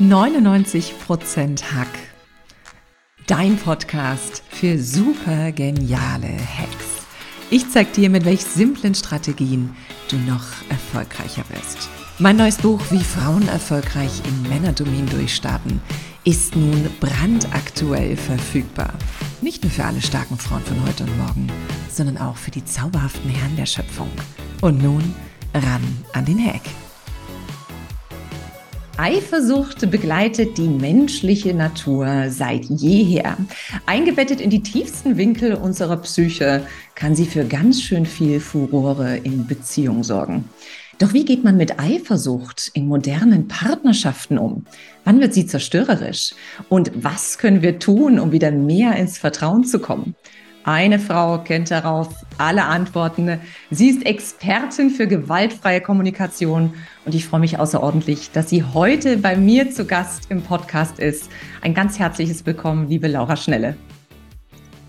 99% Hack. Dein Podcast für super geniale Hacks. Ich zeig dir, mit welch simplen Strategien du noch erfolgreicher wirst. Mein neues Buch Wie Frauen erfolgreich im Männerdomin durchstarten ist nun brandaktuell verfügbar. Nicht nur für alle starken Frauen von heute und morgen, sondern auch für die zauberhaften Herren der Schöpfung. Und nun ran an den Hack. Eifersucht begleitet die menschliche Natur seit jeher. Eingebettet in die tiefsten Winkel unserer Psyche kann sie für ganz schön viel Furore in Beziehung sorgen. Doch wie geht man mit Eifersucht in modernen Partnerschaften um? Wann wird sie zerstörerisch? Und was können wir tun, um wieder mehr ins Vertrauen zu kommen? Eine Frau kennt darauf alle Antworten. Sie ist Expertin für gewaltfreie Kommunikation und ich freue mich außerordentlich, dass sie heute bei mir zu Gast im Podcast ist. Ein ganz herzliches Willkommen, liebe Laura Schnelle.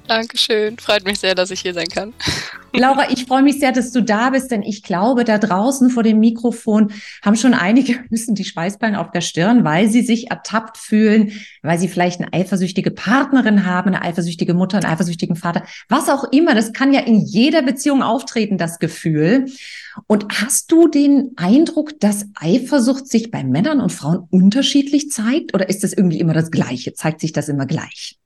Dankeschön. Freut mich sehr, dass ich hier sein kann. Laura, ich freue mich sehr, dass du da bist, denn ich glaube, da draußen vor dem Mikrofon haben schon einige müssen die Schweißballen auf der Stirn, weil sie sich ertappt fühlen, weil sie vielleicht eine eifersüchtige Partnerin haben, eine eifersüchtige Mutter, einen eifersüchtigen Vater, was auch immer. Das kann ja in jeder Beziehung auftreten, das Gefühl. Und hast du den Eindruck, dass Eifersucht sich bei Männern und Frauen unterschiedlich zeigt oder ist das irgendwie immer das Gleiche? Zeigt sich das immer gleich?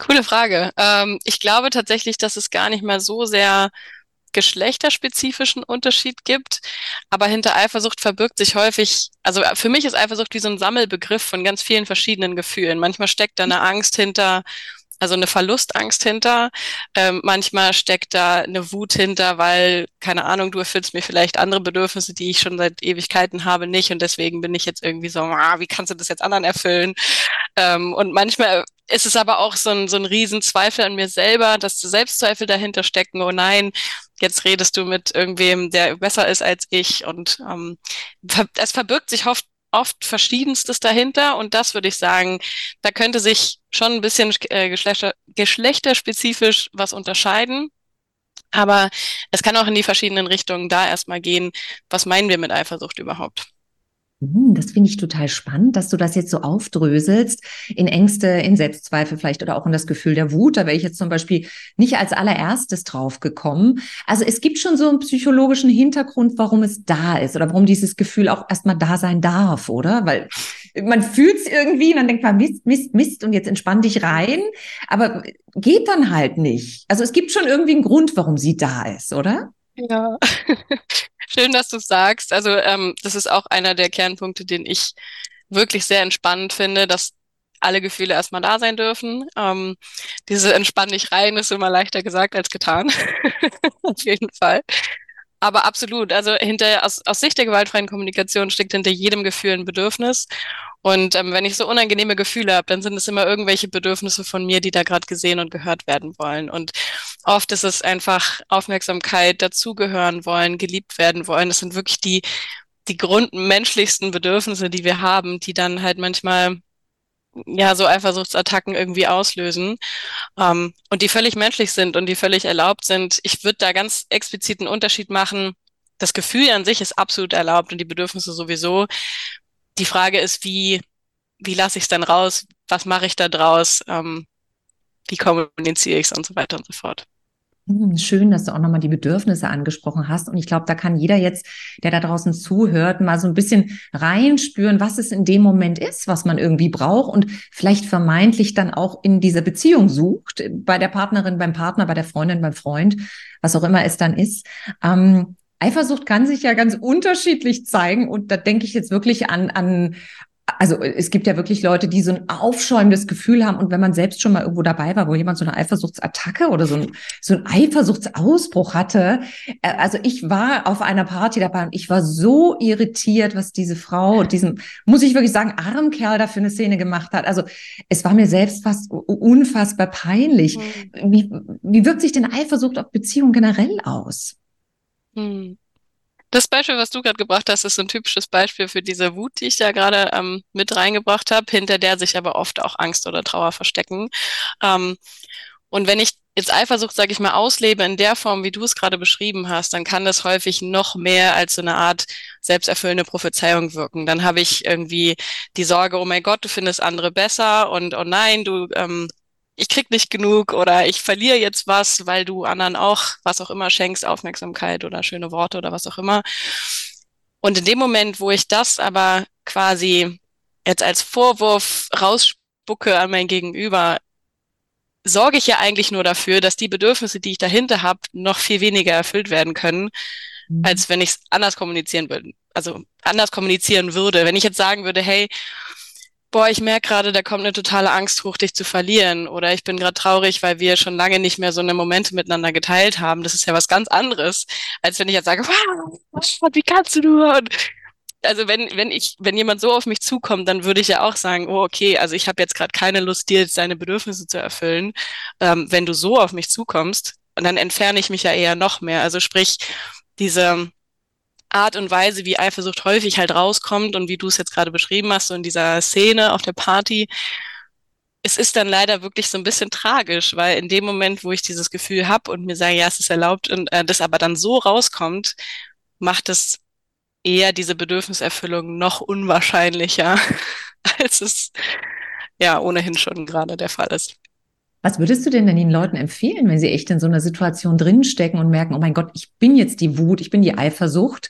Coole Frage. Ähm, ich glaube tatsächlich, dass es gar nicht mal so sehr geschlechterspezifischen Unterschied gibt. Aber hinter Eifersucht verbirgt sich häufig, also für mich ist Eifersucht wie so ein Sammelbegriff von ganz vielen verschiedenen Gefühlen. Manchmal steckt da eine Angst hinter, also eine Verlustangst hinter. Ähm, manchmal steckt da eine Wut hinter, weil, keine Ahnung, du erfüllst mir vielleicht andere Bedürfnisse, die ich schon seit Ewigkeiten habe, nicht. Und deswegen bin ich jetzt irgendwie so, ah, wie kannst du das jetzt anderen erfüllen? Ähm, und manchmal ist es aber auch so ein, so ein Riesenzweifel an mir selber, dass Selbstzweifel dahinter stecken. Oh nein, jetzt redest du mit irgendwem, der besser ist als ich. Und ähm, es verbirgt sich oft oft Verschiedenstes dahinter und das würde ich sagen, da könnte sich schon ein bisschen äh, geschlechter, geschlechterspezifisch was unterscheiden. Aber es kann auch in die verschiedenen Richtungen da erstmal gehen. Was meinen wir mit Eifersucht überhaupt? Hm, das finde ich total spannend, dass du das jetzt so aufdröselst in Ängste, in Selbstzweifel vielleicht oder auch in das Gefühl der Wut. Da wäre ich jetzt zum Beispiel nicht als allererstes drauf gekommen. Also es gibt schon so einen psychologischen Hintergrund, warum es da ist oder warum dieses Gefühl auch erstmal da sein darf, oder? Weil man fühlt es irgendwie und dann denkt man, Mist, Mist, Mist und jetzt entspann dich rein. Aber geht dann halt nicht. Also es gibt schon irgendwie einen Grund, warum sie da ist, oder? Ja, schön, dass du sagst. Also ähm, das ist auch einer der Kernpunkte, den ich wirklich sehr entspannend finde, dass alle Gefühle erstmal da sein dürfen. Ähm, diese entspann dich rein ist immer leichter gesagt als getan. Auf jeden Fall. Aber absolut. Also hinter, aus, aus Sicht der gewaltfreien Kommunikation steckt hinter jedem Gefühl ein Bedürfnis. Und ähm, wenn ich so unangenehme Gefühle habe, dann sind es immer irgendwelche Bedürfnisse von mir, die da gerade gesehen und gehört werden wollen. Und oft ist es einfach Aufmerksamkeit, dazugehören wollen, geliebt werden wollen. Das sind wirklich die, die grundmenschlichsten Bedürfnisse, die wir haben, die dann halt manchmal ja so Eifersuchtsattacken irgendwie auslösen ähm, und die völlig menschlich sind und die völlig erlaubt sind. Ich würde da ganz explizit einen Unterschied machen. Das Gefühl an sich ist absolut erlaubt und die Bedürfnisse sowieso. Die Frage ist, wie, wie lasse ich es dann raus? Was mache ich da draus? Ähm, wie kommuniziere ich es und so weiter und so fort. Hm, schön, dass du auch nochmal die Bedürfnisse angesprochen hast. Und ich glaube, da kann jeder jetzt, der da draußen zuhört, mal so ein bisschen reinspüren, was es in dem Moment ist, was man irgendwie braucht und vielleicht vermeintlich dann auch in dieser Beziehung sucht, bei der Partnerin, beim Partner, bei der Freundin, beim Freund, was auch immer es dann ist. Ähm, Eifersucht kann sich ja ganz unterschiedlich zeigen und da denke ich jetzt wirklich an, an, also es gibt ja wirklich Leute, die so ein aufschäumendes Gefühl haben und wenn man selbst schon mal irgendwo dabei war, wo jemand so eine Eifersuchtsattacke oder so ein, so ein Eifersuchtsausbruch hatte. Äh, also ich war auf einer Party dabei und ich war so irritiert, was diese Frau, diesen, muss ich wirklich sagen, armen Kerl da für eine Szene gemacht hat. Also es war mir selbst fast unfassbar peinlich. Mhm. Wie, wie wirkt sich denn Eifersucht auf Beziehungen generell aus? Mhm. Das Beispiel, was du gerade gebracht hast, ist ein typisches Beispiel für diese Wut, die ich da gerade ähm, mit reingebracht habe, hinter der sich aber oft auch Angst oder Trauer verstecken. Ähm, Und wenn ich jetzt Eifersucht, sage ich mal, auslebe in der Form, wie du es gerade beschrieben hast, dann kann das häufig noch mehr als so eine Art selbsterfüllende Prophezeiung wirken. Dann habe ich irgendwie die Sorge, oh mein Gott, du findest andere besser und oh nein, du, ähm, ich krieg nicht genug oder ich verliere jetzt was, weil du anderen auch was auch immer schenkst, Aufmerksamkeit oder schöne Worte oder was auch immer. Und in dem Moment, wo ich das aber quasi jetzt als Vorwurf rausspucke an mein Gegenüber, sorge ich ja eigentlich nur dafür, dass die Bedürfnisse, die ich dahinter habe, noch viel weniger erfüllt werden können, mhm. als wenn ich es anders kommunizieren würde. Also anders kommunizieren würde. Wenn ich jetzt sagen würde, hey, boah, ich merke gerade, da kommt eine totale Angst hoch, dich zu verlieren. Oder ich bin gerade traurig, weil wir schon lange nicht mehr so eine Momente miteinander geteilt haben. Das ist ja was ganz anderes, als wenn ich jetzt sage, wow, wie kannst du nur? Also wenn, wenn ich, wenn jemand so auf mich zukommt, dann würde ich ja auch sagen, oh, okay, also ich habe jetzt gerade keine Lust, dir seine Bedürfnisse zu erfüllen. Ähm, wenn du so auf mich zukommst, dann entferne ich mich ja eher noch mehr. Also sprich, diese Art und Weise, wie Eifersucht häufig halt rauskommt und wie du es jetzt gerade beschrieben hast, so in dieser Szene auf der Party, es ist dann leider wirklich so ein bisschen tragisch, weil in dem Moment, wo ich dieses Gefühl habe und mir sage, ja, es ist erlaubt und äh, das aber dann so rauskommt, macht es eher diese Bedürfniserfüllung noch unwahrscheinlicher, als es ja ohnehin schon gerade der Fall ist. Was würdest du denn denn den Leuten empfehlen, wenn sie echt in so einer Situation drinstecken und merken, oh mein Gott, ich bin jetzt die Wut, ich bin die Eifersucht?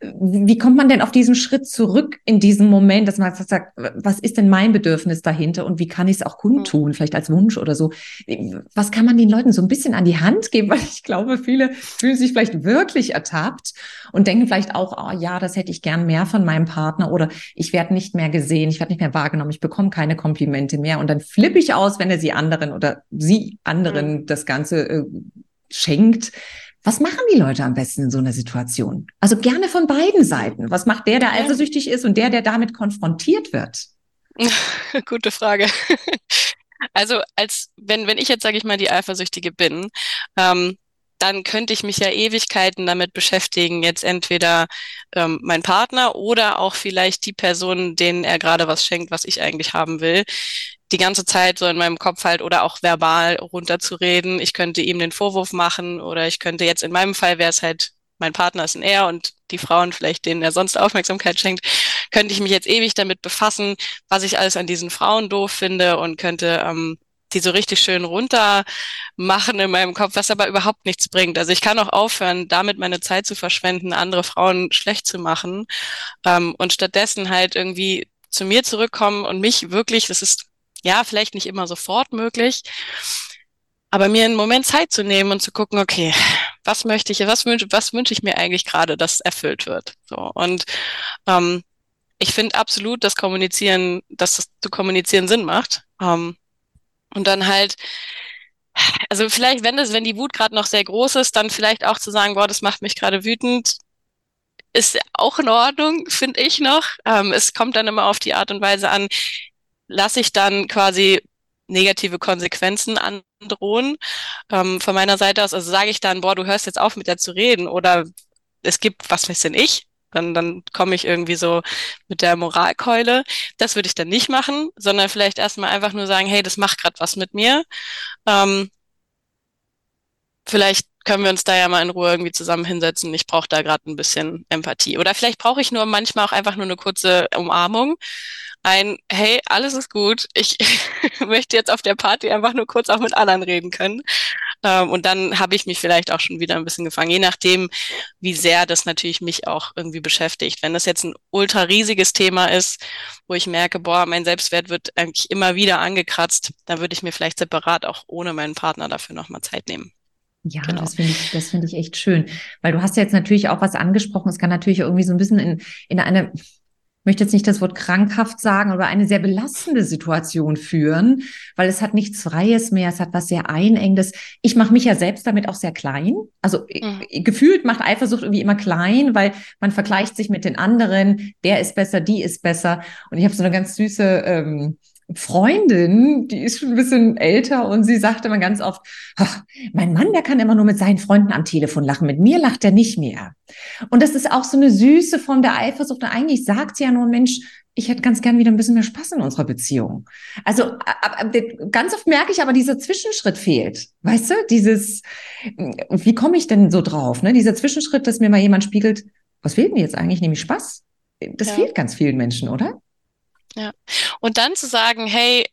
Wie kommt man denn auf diesen Schritt zurück in diesem Moment, dass man sagt, was ist denn mein Bedürfnis dahinter und wie kann ich es auch kundtun, vielleicht als Wunsch oder so? Was kann man den Leuten so ein bisschen an die Hand geben? Weil ich glaube, viele fühlen sich vielleicht wirklich ertappt und denken vielleicht auch, oh ja, das hätte ich gern mehr von meinem Partner oder ich werde nicht mehr gesehen, ich werde nicht mehr wahrgenommen, ich bekomme keine Komplimente mehr und dann flippe ich aus, wenn er sie anderen oder sie anderen das Ganze äh, schenkt. Was machen die Leute am besten in so einer Situation? Also gerne von beiden Seiten. Was macht der, der eifersüchtig ist und der, der damit konfrontiert wird? Gute Frage. Also als wenn wenn ich jetzt sage ich mal die Eifersüchtige bin, ähm, dann könnte ich mich ja Ewigkeiten damit beschäftigen, jetzt entweder ähm, mein Partner oder auch vielleicht die Person, denen er gerade was schenkt, was ich eigentlich haben will, die ganze Zeit so in meinem Kopf halt oder auch verbal runterzureden. Ich könnte ihm den Vorwurf machen oder ich könnte jetzt in meinem Fall wäre es halt mein Partner ist ein Er und die Frauen vielleicht, denen er sonst Aufmerksamkeit schenkt, könnte ich mich jetzt ewig damit befassen, was ich alles an diesen Frauen doof finde und könnte ähm, die so richtig schön runter machen in meinem Kopf, was aber überhaupt nichts bringt. Also ich kann auch aufhören, damit meine Zeit zu verschwenden, andere Frauen schlecht zu machen ähm, und stattdessen halt irgendwie zu mir zurückkommen und mich wirklich, das ist ja, vielleicht nicht immer sofort möglich, aber mir einen Moment Zeit zu nehmen und zu gucken, okay, was möchte ich, was wünsche, was wünsche ich mir eigentlich gerade, dass erfüllt wird. So und ähm, ich finde absolut, dass Kommunizieren, dass das zu kommunizieren Sinn macht. Ähm, und dann halt, also vielleicht, wenn das, wenn die Wut gerade noch sehr groß ist, dann vielleicht auch zu sagen, boah, das macht mich gerade wütend, ist auch in Ordnung, finde ich noch. Ähm, es kommt dann immer auf die Art und Weise an, lasse ich dann quasi negative Konsequenzen androhen ähm, von meiner Seite aus. Also sage ich dann, boah, du hörst jetzt auf mit der zu reden oder es gibt, was weiß denn ich? Dann, dann komme ich irgendwie so mit der Moralkeule. Das würde ich dann nicht machen, sondern vielleicht erstmal einfach nur sagen, hey, das macht gerade was mit mir. Ähm, vielleicht können wir uns da ja mal in Ruhe irgendwie zusammen hinsetzen. Ich brauche da gerade ein bisschen Empathie. Oder vielleicht brauche ich nur manchmal auch einfach nur eine kurze Umarmung ein, hey, alles ist gut, ich möchte jetzt auf der Party einfach nur kurz auch mit anderen reden können. Ähm, und dann habe ich mich vielleicht auch schon wieder ein bisschen gefangen, je nachdem, wie sehr das natürlich mich auch irgendwie beschäftigt. Wenn das jetzt ein ultra riesiges Thema ist, wo ich merke, boah, mein Selbstwert wird eigentlich immer wieder angekratzt, dann würde ich mir vielleicht separat auch ohne meinen Partner dafür nochmal Zeit nehmen. Ja, genau. das finde ich, das finde ich echt schön. Weil du hast ja jetzt natürlich auch was angesprochen. Es kann natürlich irgendwie so ein bisschen in, in eine, möchte jetzt nicht das Wort krankhaft sagen, aber eine sehr belastende Situation führen, weil es hat nichts Freies mehr, es hat was sehr Einengendes. Ich mache mich ja selbst damit auch sehr klein. Also mhm. gefühlt macht Eifersucht irgendwie immer klein, weil man vergleicht sich mit den anderen, der ist besser, die ist besser. Und ich habe so eine ganz süße ähm, Freundin, die ist schon ein bisschen älter und sie sagte immer ganz oft, mein Mann, der kann immer nur mit seinen Freunden am Telefon lachen, mit mir lacht er nicht mehr. Und das ist auch so eine süße Form der Eifersucht. Und eigentlich sagt sie ja nur, Mensch, ich hätte ganz gern wieder ein bisschen mehr Spaß in unserer Beziehung. Also ganz oft merke ich aber, dieser Zwischenschritt fehlt. Weißt du, dieses, wie komme ich denn so drauf? Ne? Dieser Zwischenschritt, dass mir mal jemand spiegelt, was fehlt mir jetzt eigentlich? Nämlich Spaß. Das ja. fehlt ganz vielen Menschen, oder? Ja. Und dann zu sagen, hey,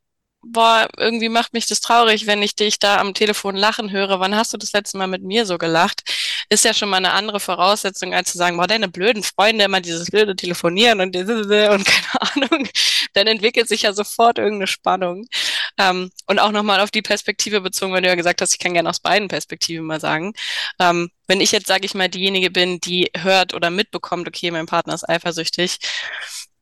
boah, irgendwie macht mich das traurig, wenn ich dich da am Telefon lachen höre. Wann hast du das letzte Mal mit mir so gelacht? Ist ja schon mal eine andere Voraussetzung, als zu sagen, boah, deine blöden Freunde immer dieses blöde Telefonieren und, und keine Ahnung. Dann entwickelt sich ja sofort irgendeine Spannung. Ähm, und auch nochmal auf die Perspektive bezogen, wenn du ja gesagt hast, ich kann gerne aus beiden Perspektiven mal sagen. Ähm, wenn ich jetzt, sage ich mal, diejenige bin, die hört oder mitbekommt, okay, mein Partner ist eifersüchtig,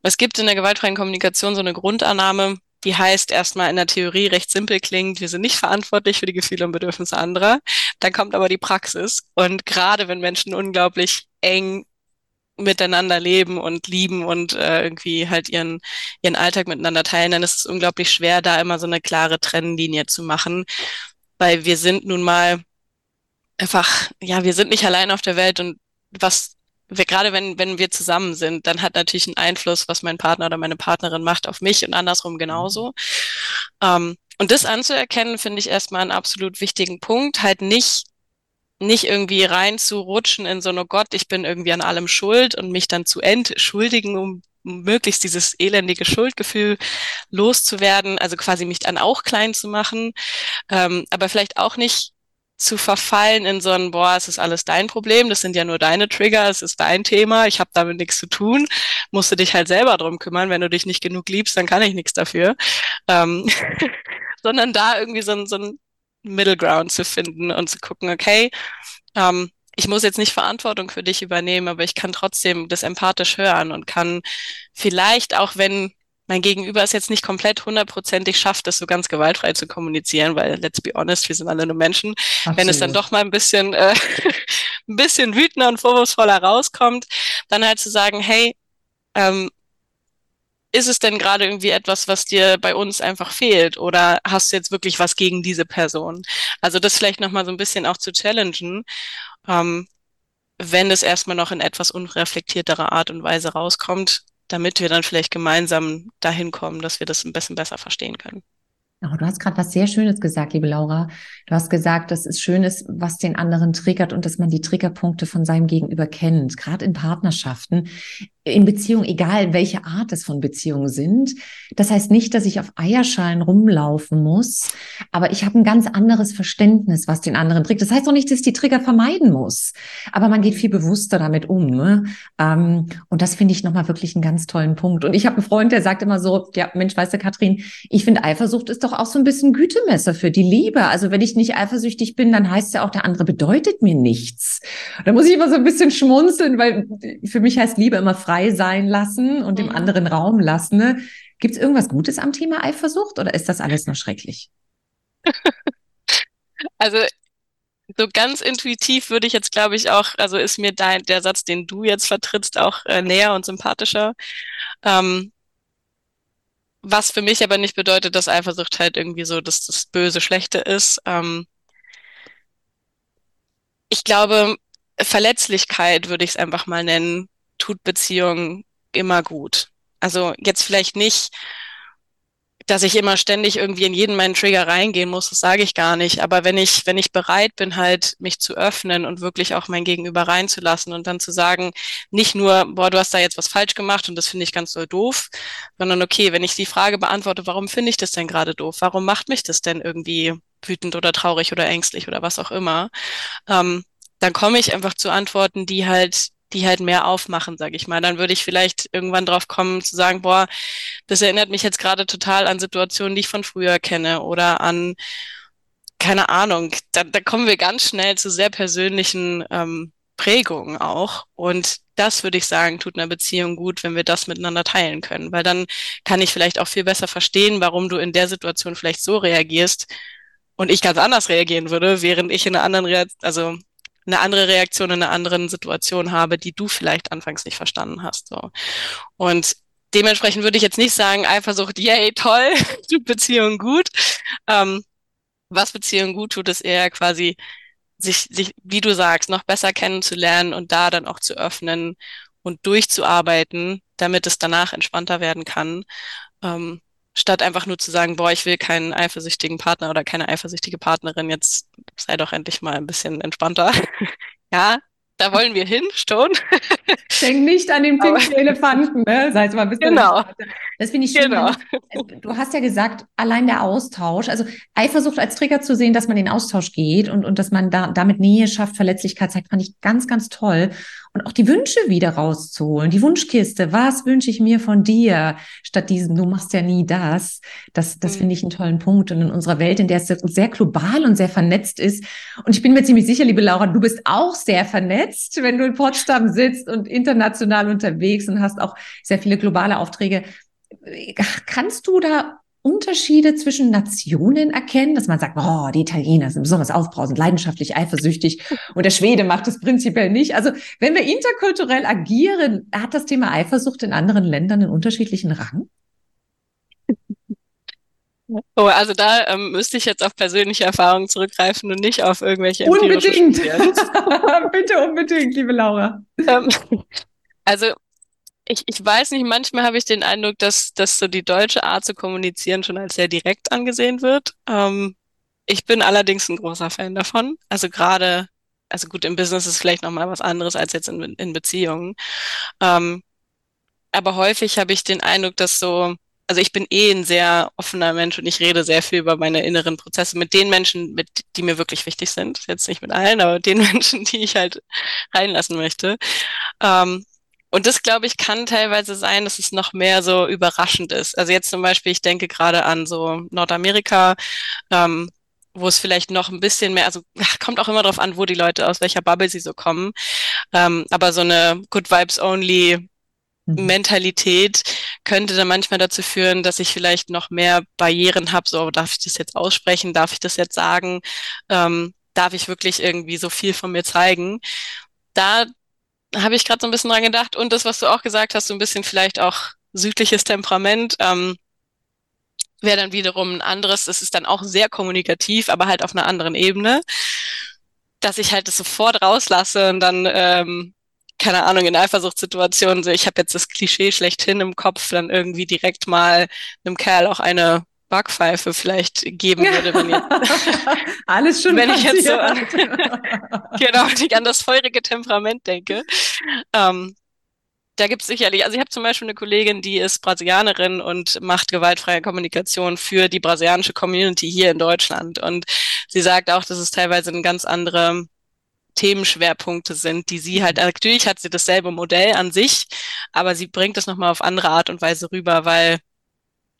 es gibt in der gewaltfreien Kommunikation so eine Grundannahme, die heißt erstmal in der Theorie recht simpel klingt, wir sind nicht verantwortlich für die Gefühle und Bedürfnisse anderer. Dann kommt aber die Praxis. Und gerade wenn Menschen unglaublich eng miteinander leben und lieben und äh, irgendwie halt ihren, ihren Alltag miteinander teilen, dann ist es unglaublich schwer, da immer so eine klare Trennlinie zu machen. Weil wir sind nun mal einfach, ja, wir sind nicht allein auf der Welt und was wir, gerade wenn, wenn wir zusammen sind, dann hat natürlich einen Einfluss, was mein Partner oder meine Partnerin macht auf mich und andersrum genauso. Ähm, und das anzuerkennen, finde ich erstmal einen absolut wichtigen Punkt. Halt nicht, nicht irgendwie reinzurutschen in so eine Gott, ich bin irgendwie an allem schuld und mich dann zu entschuldigen, um möglichst dieses elendige Schuldgefühl loszuwerden, also quasi mich dann auch klein zu machen, ähm, aber vielleicht auch nicht zu verfallen in so ein, boah, es ist alles dein Problem, das sind ja nur deine Trigger, es ist dein Thema, ich habe damit nichts zu tun, musst du dich halt selber drum kümmern, wenn du dich nicht genug liebst, dann kann ich nichts dafür. Ähm, sondern da irgendwie so ein, so ein Middle Ground zu finden und zu gucken, okay, ähm, ich muss jetzt nicht Verantwortung für dich übernehmen, aber ich kann trotzdem das empathisch hören und kann vielleicht auch, wenn mein Gegenüber es jetzt nicht komplett hundertprozentig schafft, das so ganz gewaltfrei zu kommunizieren, weil let's be honest, wir sind alle nur Menschen. Absolut. Wenn es dann doch mal ein bisschen, äh, ein bisschen wütender und vorwurfsvoller rauskommt, dann halt zu sagen, hey, ähm, ist es denn gerade irgendwie etwas, was dir bei uns einfach fehlt? Oder hast du jetzt wirklich was gegen diese Person? Also das vielleicht nochmal so ein bisschen auch zu challengen, ähm, wenn es erstmal noch in etwas unreflektierterer Art und Weise rauskommt, damit wir dann vielleicht gemeinsam dahin kommen, dass wir das ein bisschen besser verstehen können. Oh, du hast gerade was sehr Schönes gesagt, liebe Laura. Du hast gesagt, dass es schön ist, was den anderen triggert und dass man die Triggerpunkte von seinem Gegenüber kennt. Gerade in Partnerschaften in Beziehungen, egal welche Art es von Beziehungen sind. Das heißt nicht, dass ich auf Eierschalen rumlaufen muss, aber ich habe ein ganz anderes Verständnis, was den anderen trägt. Das heißt auch nicht, dass ich die Trigger vermeiden muss, aber man geht viel bewusster damit um. Ne? Ähm, und das finde ich nochmal wirklich einen ganz tollen Punkt. Und ich habe einen Freund, der sagt immer so, ja, Mensch, weißt du, Katrin, ich finde Eifersucht ist doch auch so ein bisschen Gütemesser für die Liebe. Also wenn ich nicht eifersüchtig bin, dann heißt ja auch, der andere bedeutet mir nichts. Da muss ich immer so ein bisschen schmunzeln, weil für mich heißt Liebe immer frei frei sein lassen und dem mhm. anderen Raum lassen. Ne? Gibt es irgendwas Gutes am Thema Eifersucht oder ist das alles nur schrecklich? Also so ganz intuitiv würde ich jetzt, glaube ich, auch, also ist mir dein, der Satz, den du jetzt vertrittst, auch äh, näher und sympathischer. Ähm, was für mich aber nicht bedeutet, dass Eifersucht halt irgendwie so dass das Böse, Schlechte ist. Ähm, ich glaube, Verletzlichkeit würde ich es einfach mal nennen, tut Beziehungen immer gut. Also jetzt vielleicht nicht, dass ich immer ständig irgendwie in jeden meinen Trigger reingehen muss, das sage ich gar nicht. Aber wenn ich, wenn ich bereit bin, halt mich zu öffnen und wirklich auch mein Gegenüber reinzulassen und dann zu sagen, nicht nur, boah, du hast da jetzt was falsch gemacht und das finde ich ganz so doof, sondern okay, wenn ich die Frage beantworte, warum finde ich das denn gerade doof? Warum macht mich das denn irgendwie wütend oder traurig oder ängstlich oder was auch immer? Ähm, dann komme ich einfach zu Antworten, die halt die halt mehr aufmachen, sage ich mal. Dann würde ich vielleicht irgendwann drauf kommen zu sagen, boah, das erinnert mich jetzt gerade total an Situationen, die ich von früher kenne oder an, keine Ahnung, da, da kommen wir ganz schnell zu sehr persönlichen ähm, Prägungen auch. Und das würde ich sagen, tut einer Beziehung gut, wenn wir das miteinander teilen können, weil dann kann ich vielleicht auch viel besser verstehen, warum du in der Situation vielleicht so reagierst und ich ganz anders reagieren würde, während ich in einer anderen Reaktion, also eine andere Reaktion in einer anderen Situation habe, die du vielleicht anfangs nicht verstanden hast. So. Und dementsprechend würde ich jetzt nicht sagen, Eifersucht, yay, toll, Beziehung gut. Ähm, was Beziehung gut tut, ist eher quasi sich, sich, wie du sagst, noch besser kennenzulernen und da dann auch zu öffnen und durchzuarbeiten, damit es danach entspannter werden kann. Ähm, statt einfach nur zu sagen, boah, ich will keinen eifersüchtigen Partner oder keine eifersüchtige Partnerin, jetzt sei doch endlich mal ein bisschen entspannter. ja, da wollen wir hin, schon. Denk nicht an den pinken Elefanten, ne? Sei es mal ein bisschen. Genau. Das finde ich schön. Genau. Du hast ja gesagt, allein der Austausch, also Eifersucht als Trigger zu sehen, dass man in den Austausch geht und, und dass man da, damit Nähe schafft, Verletzlichkeit zeigt, fand ich ganz, ganz toll und auch die Wünsche wieder rauszuholen. Die Wunschkiste, was wünsche ich mir von dir, statt diesen, du machst ja nie das. Das, das mhm. finde ich einen tollen Punkt. Und in unserer Welt, in der es sehr global und sehr vernetzt ist, und ich bin mir ziemlich sicher, liebe Laura, du bist auch sehr vernetzt, wenn du in Potsdam sitzt und international unterwegs und hast auch sehr viele globale Aufträge. Kannst du da Unterschiede zwischen Nationen erkennen, dass man sagt, oh, die Italiener sind besonders aufbrausend, leidenschaftlich, eifersüchtig und der Schwede macht es prinzipiell nicht. Also wenn wir interkulturell agieren, hat das Thema Eifersucht in anderen Ländern einen unterschiedlichen Rang? Oh, also da ähm, müsste ich jetzt auf persönliche Erfahrungen zurückgreifen und nicht auf irgendwelche Unbedingt. Bitte unbedingt, liebe Laura. Ähm, also ich, ich weiß nicht, manchmal habe ich den Eindruck, dass, dass so die deutsche Art zu kommunizieren schon als sehr direkt angesehen wird. Ähm, ich bin allerdings ein großer Fan davon. Also gerade, also gut, im Business ist vielleicht nochmal was anderes als jetzt in, in Beziehungen. Ähm, aber häufig habe ich den Eindruck, dass so, also ich bin eh ein sehr offener Mensch und ich rede sehr viel über meine inneren Prozesse mit den Menschen, mit, die mir wirklich wichtig sind. Jetzt nicht mit allen, aber den Menschen, die ich halt reinlassen möchte. Ähm, und das, glaube ich, kann teilweise sein, dass es noch mehr so überraschend ist. Also jetzt zum Beispiel, ich denke gerade an so Nordamerika, ähm, wo es vielleicht noch ein bisschen mehr, also kommt auch immer darauf an, wo die Leute, aus welcher Bubble sie so kommen. Ähm, aber so eine Good Vibes Only mhm. Mentalität könnte dann manchmal dazu führen, dass ich vielleicht noch mehr Barrieren habe. So, darf ich das jetzt aussprechen? Darf ich das jetzt sagen? Ähm, darf ich wirklich irgendwie so viel von mir zeigen? Da habe ich gerade so ein bisschen dran gedacht. Und das, was du auch gesagt hast, so ein bisschen vielleicht auch südliches Temperament, ähm, wäre dann wiederum ein anderes. Das ist dann auch sehr kommunikativ, aber halt auf einer anderen Ebene. Dass ich halt das sofort rauslasse und dann, ähm, keine Ahnung, in Eifersuchtssituationen, so ich habe jetzt das Klischee schlechthin im Kopf, dann irgendwie direkt mal einem Kerl auch eine Backpfeife vielleicht geben würde, wenn ihr alles schon wenn ich jetzt so an, genau, nicht an das feurige Temperament denke. Ähm, da gibt es sicherlich, also ich habe zum Beispiel eine Kollegin, die ist Brasilianerin und macht gewaltfreie Kommunikation für die brasilianische Community hier in Deutschland. Und sie sagt auch, dass es teilweise eine ganz andere Themenschwerpunkte sind, die sie halt, natürlich hat sie dasselbe Modell an sich, aber sie bringt es nochmal auf andere Art und Weise rüber, weil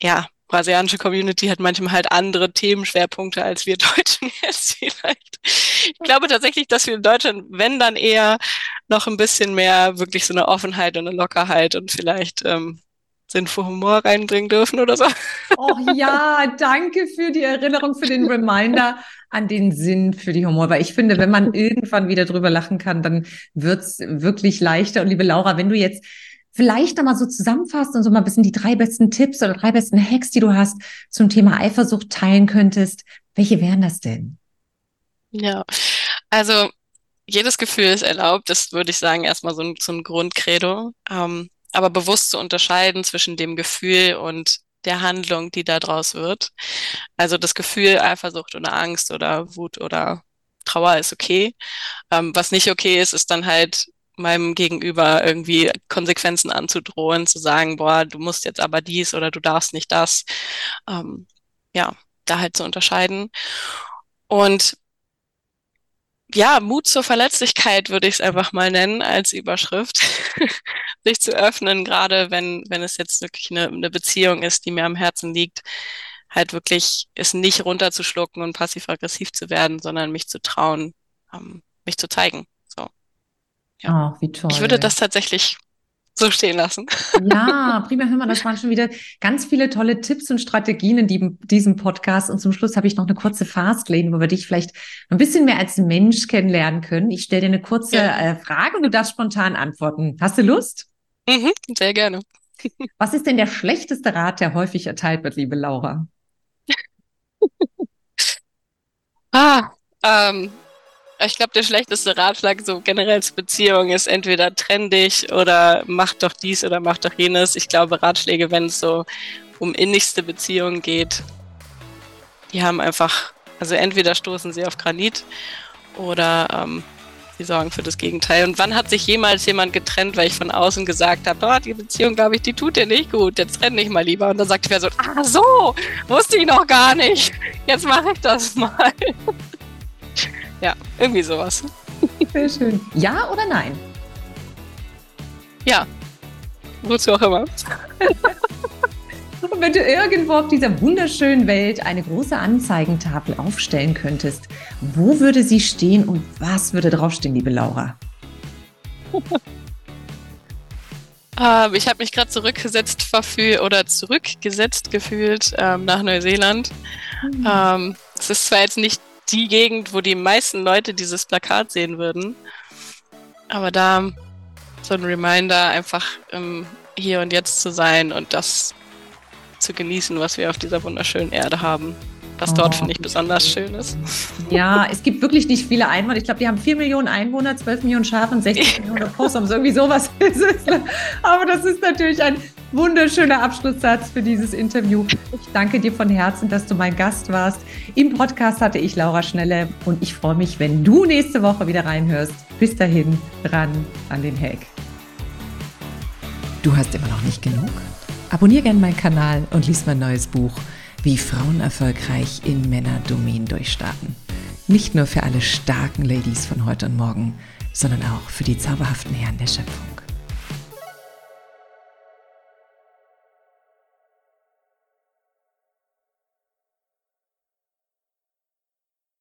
ja, brasilianische Community hat manchmal halt andere Themenschwerpunkte als wir Deutschen jetzt vielleicht. Ich glaube tatsächlich, dass wir in Deutschland, wenn dann eher noch ein bisschen mehr wirklich so eine Offenheit und eine Lockerheit und vielleicht ähm, Sinn für Humor reinbringen dürfen oder so. Oh ja, danke für die Erinnerung, für den Reminder an den Sinn für die Humor. Weil ich finde, wenn man irgendwann wieder drüber lachen kann, dann wird's wirklich leichter. Und liebe Laura, wenn du jetzt vielleicht nochmal so zusammenfasst und so mal ein bisschen die drei besten Tipps oder drei besten Hacks, die du hast zum Thema Eifersucht teilen könntest. Welche wären das denn? Ja, also jedes Gefühl ist erlaubt. Das würde ich sagen, erstmal so ein, so ein Grundcredo. Ähm, aber bewusst zu unterscheiden zwischen dem Gefühl und der Handlung, die da draus wird. Also das Gefühl Eifersucht oder Angst oder Wut oder Trauer ist okay. Ähm, was nicht okay ist, ist dann halt meinem Gegenüber irgendwie Konsequenzen anzudrohen, zu sagen, boah, du musst jetzt aber dies oder du darfst nicht das. Ähm, ja, da halt zu unterscheiden. Und ja, Mut zur Verletzlichkeit würde ich es einfach mal nennen als Überschrift. Sich zu öffnen, gerade wenn, wenn es jetzt wirklich eine, eine Beziehung ist, die mir am Herzen liegt, halt wirklich es nicht runterzuschlucken und passiv-aggressiv zu werden, sondern mich zu trauen, ähm, mich zu zeigen. Ja. Ach, wie toll. Ich würde das tatsächlich so stehen lassen. Ja, prima. Hör mal, das waren schon wieder ganz viele tolle Tipps und Strategien in diesem Podcast. Und zum Schluss habe ich noch eine kurze Fastlane, wo wir dich vielleicht ein bisschen mehr als Mensch kennenlernen können. Ich stelle dir eine kurze ja. äh, Frage und du darfst spontan antworten. Hast du Lust? Mhm, sehr gerne. Was ist denn der schlechteste Rat, der häufig erteilt wird, liebe Laura? ah, ähm, ich glaube, der schlechteste Ratschlag so generell zur Beziehung ist entweder trenn dich oder mach doch dies oder mach doch jenes. Ich glaube, Ratschläge, wenn es so um innigste Beziehungen geht, die haben einfach, also entweder stoßen sie auf Granit oder ähm, sie sorgen für das Gegenteil. Und wann hat sich jemals jemand getrennt, weil ich von außen gesagt habe, oh, die Beziehung, glaube ich, die tut dir nicht gut, jetzt trenn dich mal lieber. Und dann sagt die Person, ah so, wusste ich noch gar nicht. Jetzt mache ich das mal. ja, irgendwie sowas. Sehr schön. Ja oder nein? Ja. Wozu auch immer. Wenn du irgendwo auf dieser wunderschönen Welt eine große Anzeigentafel aufstellen könntest, wo würde sie stehen und was würde draufstehen, liebe Laura? ähm, ich habe mich gerade zurückgesetzt oder zurückgesetzt gefühlt ähm, nach Neuseeland. Mhm. Ähm, es ist zwar jetzt nicht die Gegend, wo die meisten Leute dieses Plakat sehen würden, aber da so ein Reminder, einfach im Hier und Jetzt zu sein und das zu genießen, was wir auf dieser wunderschönen Erde haben. Was oh, dort, finde ich, besonders schön ist. Ja, es gibt wirklich nicht viele Einwohner. Ich glaube, die haben 4 Millionen Einwohner, 12 Millionen Schafe und 60 Millionen Opossums. Irgendwie sowas ist es. Aber das ist natürlich ein wunderschöner Abschlusssatz für dieses Interview. Ich danke dir von Herzen, dass du mein Gast warst. Im Podcast hatte ich Laura Schnelle und ich freue mich, wenn du nächste Woche wieder reinhörst. Bis dahin, ran an den Hack. Du hast immer noch nicht genug? Abonnier gerne meinen Kanal und lies mein neues Buch, wie Frauen erfolgreich in Männerdomänen durchstarten. Nicht nur für alle starken Ladies von heute und morgen, sondern auch für die zauberhaften Herren der Schöpfung.